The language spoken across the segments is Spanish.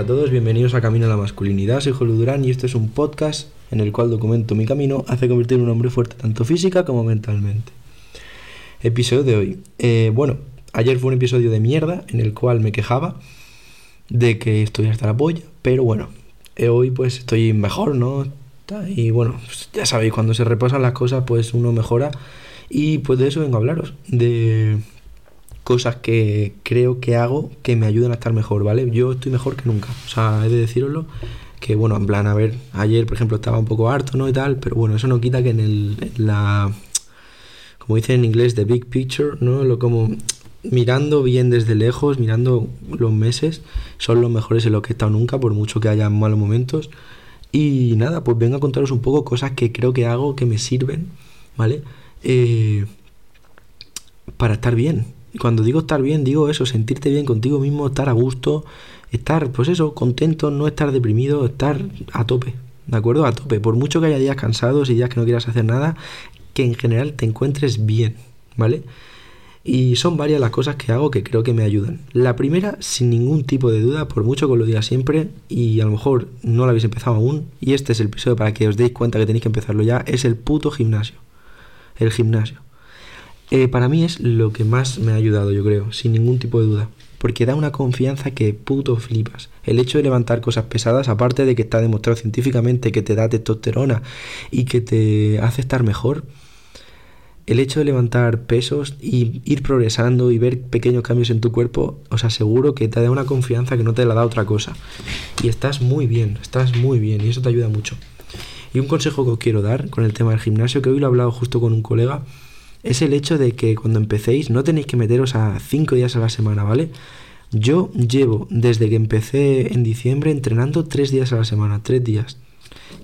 a todos, bienvenidos a Camino a la Masculinidad. Soy Julio Durán y este es un podcast en el cual documento mi camino hacia convertir en un hombre fuerte tanto física como mentalmente. Episodio de hoy. Eh, bueno, ayer fue un episodio de mierda en el cual me quejaba de que estoy hasta la polla, pero bueno, eh, hoy pues estoy mejor, ¿no? Y bueno, pues ya sabéis, cuando se reposan las cosas pues uno mejora y pues de eso vengo a hablaros, de cosas que creo que hago que me ayudan a estar mejor, ¿vale? Yo estoy mejor que nunca, o sea, he de deciroslo, que bueno, en plan, a ver, ayer por ejemplo estaba un poco harto, ¿no? Y tal, pero bueno, eso no quita que en, el, la, como dicen en inglés, the big picture, ¿no? Lo como mirando bien desde lejos, mirando los meses, son los mejores en los que he estado nunca, por mucho que haya malos momentos. Y nada, pues vengo a contaros un poco cosas que creo que hago que me sirven, ¿vale? Eh, para estar bien, cuando digo estar bien, digo eso, sentirte bien contigo mismo, estar a gusto, estar, pues eso, contento, no estar deprimido, estar a tope, ¿de acuerdo? A tope. Por mucho que haya días cansados y días que no quieras hacer nada, que en general te encuentres bien, ¿vale? Y son varias las cosas que hago que creo que me ayudan. La primera, sin ningún tipo de duda, por mucho que lo diga siempre, y a lo mejor no lo habéis empezado aún, y este es el episodio para que os deis cuenta que tenéis que empezarlo ya, es el puto gimnasio. El gimnasio. Eh, para mí es lo que más me ha ayudado, yo creo, sin ningún tipo de duda. Porque da una confianza que puto flipas. El hecho de levantar cosas pesadas, aparte de que está demostrado científicamente que te da testosterona y que te hace estar mejor, el hecho de levantar pesos y ir progresando y ver pequeños cambios en tu cuerpo, os aseguro que te da una confianza que no te la da otra cosa. Y estás muy bien, estás muy bien y eso te ayuda mucho. Y un consejo que os quiero dar con el tema del gimnasio, que hoy lo he hablado justo con un colega, es el hecho de que cuando empecéis no tenéis que meteros a 5 días a la semana, ¿vale? Yo llevo desde que empecé en diciembre entrenando 3 días a la semana, 3 días.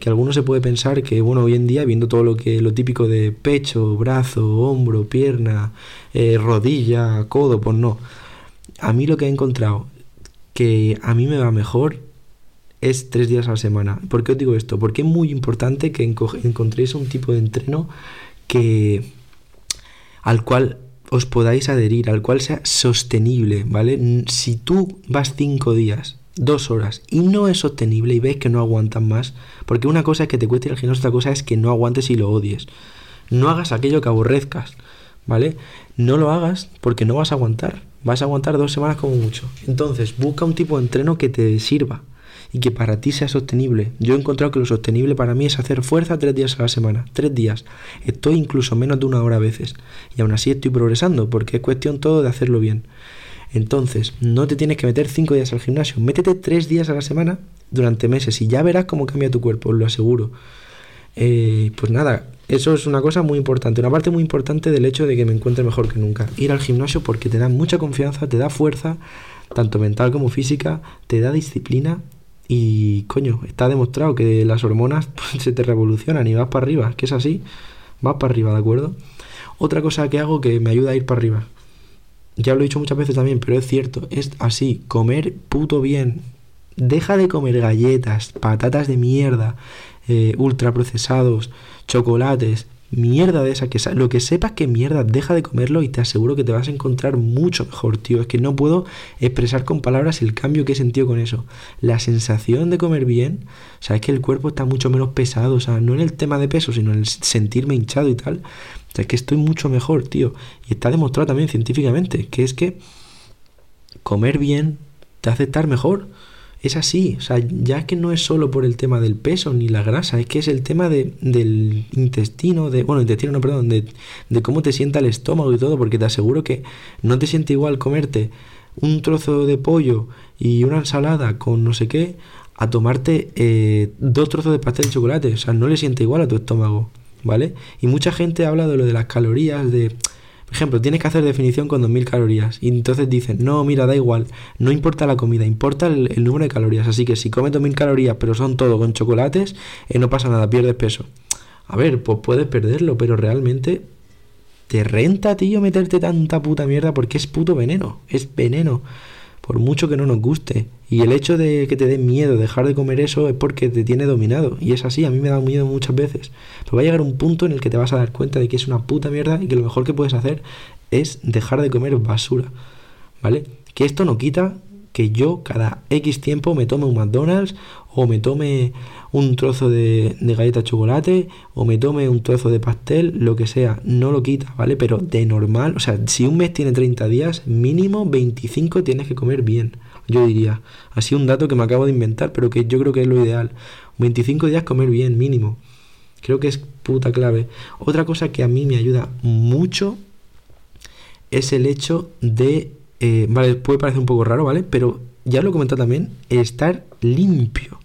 Que alguno se puede pensar que, bueno, hoy en día, viendo todo lo que lo típico de pecho, brazo, hombro, pierna, eh, rodilla, codo, pues no. A mí lo que he encontrado que a mí me va mejor es 3 días a la semana. ¿Por qué os digo esto? Porque es muy importante que encontréis un tipo de entreno que al cual os podáis adherir, al cual sea sostenible, ¿vale? Si tú vas cinco días, dos horas, y no es sostenible y ves que no aguantas más, porque una cosa es que te cueste el gimnasio, otra cosa es que no aguantes y lo odies. No hagas aquello que aborrezcas, ¿vale? No lo hagas porque no vas a aguantar. Vas a aguantar dos semanas como mucho. Entonces, busca un tipo de entreno que te sirva y que para ti sea sostenible. Yo he encontrado que lo sostenible para mí es hacer fuerza tres días a la semana. Tres días. Estoy incluso menos de una hora a veces. Y aún así estoy progresando porque es cuestión todo de hacerlo bien. Entonces, no te tienes que meter cinco días al gimnasio. Métete tres días a la semana durante meses y ya verás cómo cambia tu cuerpo, os lo aseguro. Eh, pues nada, eso es una cosa muy importante, una parte muy importante del hecho de que me encuentre mejor que nunca. Ir al gimnasio porque te da mucha confianza, te da fuerza, tanto mental como física, te da disciplina y coño, está demostrado que las hormonas pues, se te revolucionan y vas para arriba, que es así, vas para arriba, ¿de acuerdo? Otra cosa que hago que me ayuda a ir para arriba, ya lo he dicho muchas veces también, pero es cierto, es así, comer puto bien. Deja de comer galletas, patatas de mierda, eh, ultraprocesados, chocolates, mierda de esa que lo que sepas que mierda deja de comerlo y te aseguro que te vas a encontrar mucho mejor tío. Es que no puedo expresar con palabras el cambio que he sentido con eso. La sensación de comer bien o sea es que el cuerpo está mucho menos pesado o sea no en el tema de peso sino en el sentirme hinchado y tal. O sea es que estoy mucho mejor tío. Y está demostrado también científicamente que es que comer bien te hace estar mejor es así, o sea, ya que no es solo por el tema del peso ni la grasa, es que es el tema de, del intestino, de, bueno, intestino no, perdón, de, de cómo te sienta el estómago y todo, porque te aseguro que no te siente igual comerte un trozo de pollo y una ensalada con no sé qué a tomarte eh, dos trozos de pastel de chocolate, o sea, no le siente igual a tu estómago, ¿vale? Y mucha gente habla de lo de las calorías, de por ejemplo, tienes que hacer definición con 2000 calorías. Y entonces dicen, no, mira, da igual, no importa la comida, importa el, número de calorías. Así que si comes 2000 calorías, pero son todo con chocolates, eh, no pasa nada, pierdes peso. A ver, pues puedes perderlo, pero realmente te renta, tío, meterte tanta puta mierda porque es puto veneno, es veneno por mucho que no nos guste. Y el hecho de que te dé miedo dejar de comer eso es porque te tiene dominado. Y es así, a mí me da miedo muchas veces. Pero va a llegar un punto en el que te vas a dar cuenta de que es una puta mierda y que lo mejor que puedes hacer es dejar de comer basura. ¿Vale? Que esto no quita que yo cada X tiempo me tome un McDonald's o me tome un trozo de, galleta de chocolate o me tome un trozo de pastel, lo que sea, no lo quita, ¿vale? Pero de normal, o sea, si un mes tiene 30 días, mínimo 25 tienes que comer bien, yo diría. Así un dato que me acabo de inventar, pero que yo creo que es lo ideal. 25 días comer bien, mínimo. Creo que es puta clave. Otra cosa que a mí me ayuda mucho es el hecho de... Eh, vale, puede parecer un poco raro, ¿vale? Pero ya lo he comentado también, estar limpio.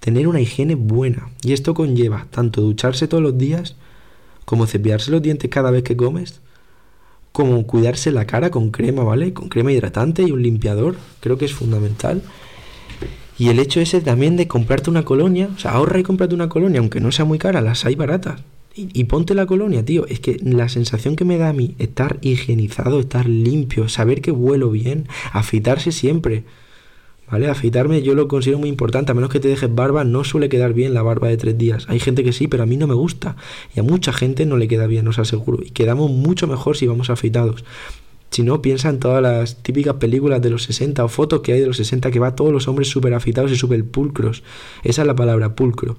Tener una higiene buena. Y esto conlleva tanto ducharse todos los días, como cepillarse los dientes cada vez que comes, como cuidarse la cara con crema, ¿vale? Con crema hidratante y un limpiador. Creo que es fundamental. Y el hecho ese también de comprarte una colonia, o sea, ahorra y cómprate una colonia, aunque no sea muy cara, las hay baratas. Y, ponte la colonia, tío. Es que la sensación que me da a mí, estar higienizado, estar limpio, saber que vuelo bien, afeitarse siempre. ¿Vale? Afeitarme yo lo considero muy importante, a menos que te dejes barba, no suele quedar bien la barba de tres días. Hay gente que sí, pero a mí no me gusta. Y a mucha gente no le queda bien, os aseguro. Y quedamos mucho mejor si vamos afeitados. Si no, piensa en todas las típicas películas de los 60 o fotos que hay de los 60 que va todos los hombres súper afeitados y súper pulcros. Esa es la palabra, pulcro.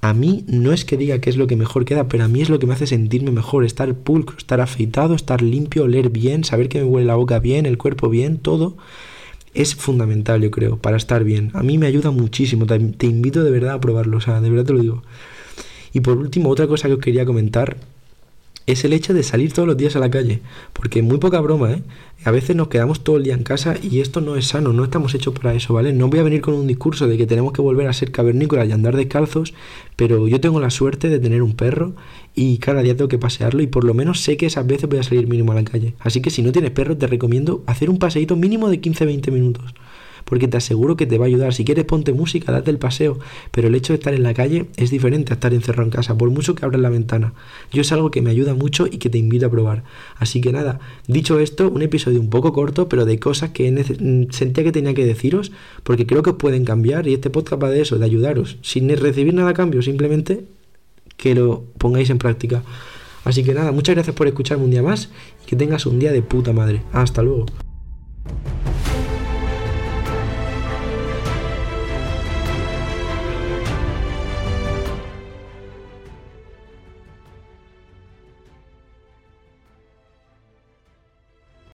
A mí no es que diga que es lo que mejor queda, pero a mí es lo que me hace sentirme mejor, estar pulcro, estar afeitado, estar limpio, oler bien, saber que me huele la boca bien, el cuerpo bien, todo es fundamental, yo creo, para estar bien. A mí me ayuda muchísimo, te, te invito de verdad a probarlo, o sea, de verdad te lo digo. Y por último, otra cosa que os quería comentar es el hecho de salir todos los días a la calle. Porque muy poca broma, ¿eh? A veces nos quedamos todo el día en casa y esto no es sano, no estamos hechos para eso, ¿vale? No voy a venir con un discurso de que tenemos que volver a ser cavernícolas y andar descalzos, pero yo tengo la suerte de tener un perro y cada día tengo que pasearlo y por lo menos sé que esas veces voy a salir mínimo a la calle. Así que si no tienes perro te recomiendo hacer un paseíto mínimo de 15-20 minutos porque te aseguro que te va a ayudar. Si quieres ponte música, date el paseo, pero el hecho de estar en la calle es diferente a estar encerrado en casa, por mucho que abras la ventana. Yo es algo que me ayuda mucho y que te invito a probar. Así que nada, dicho esto, un episodio un poco corto, pero de cosas que mm, sentía que tenía que deciros, porque creo que os pueden cambiar y este podcast va de eso, de ayudaros, sin recibir nada a cambio, simplemente que lo pongáis en práctica. Así que nada, muchas gracias por escucharme un día más y que tengas un día de puta madre. Hasta luego.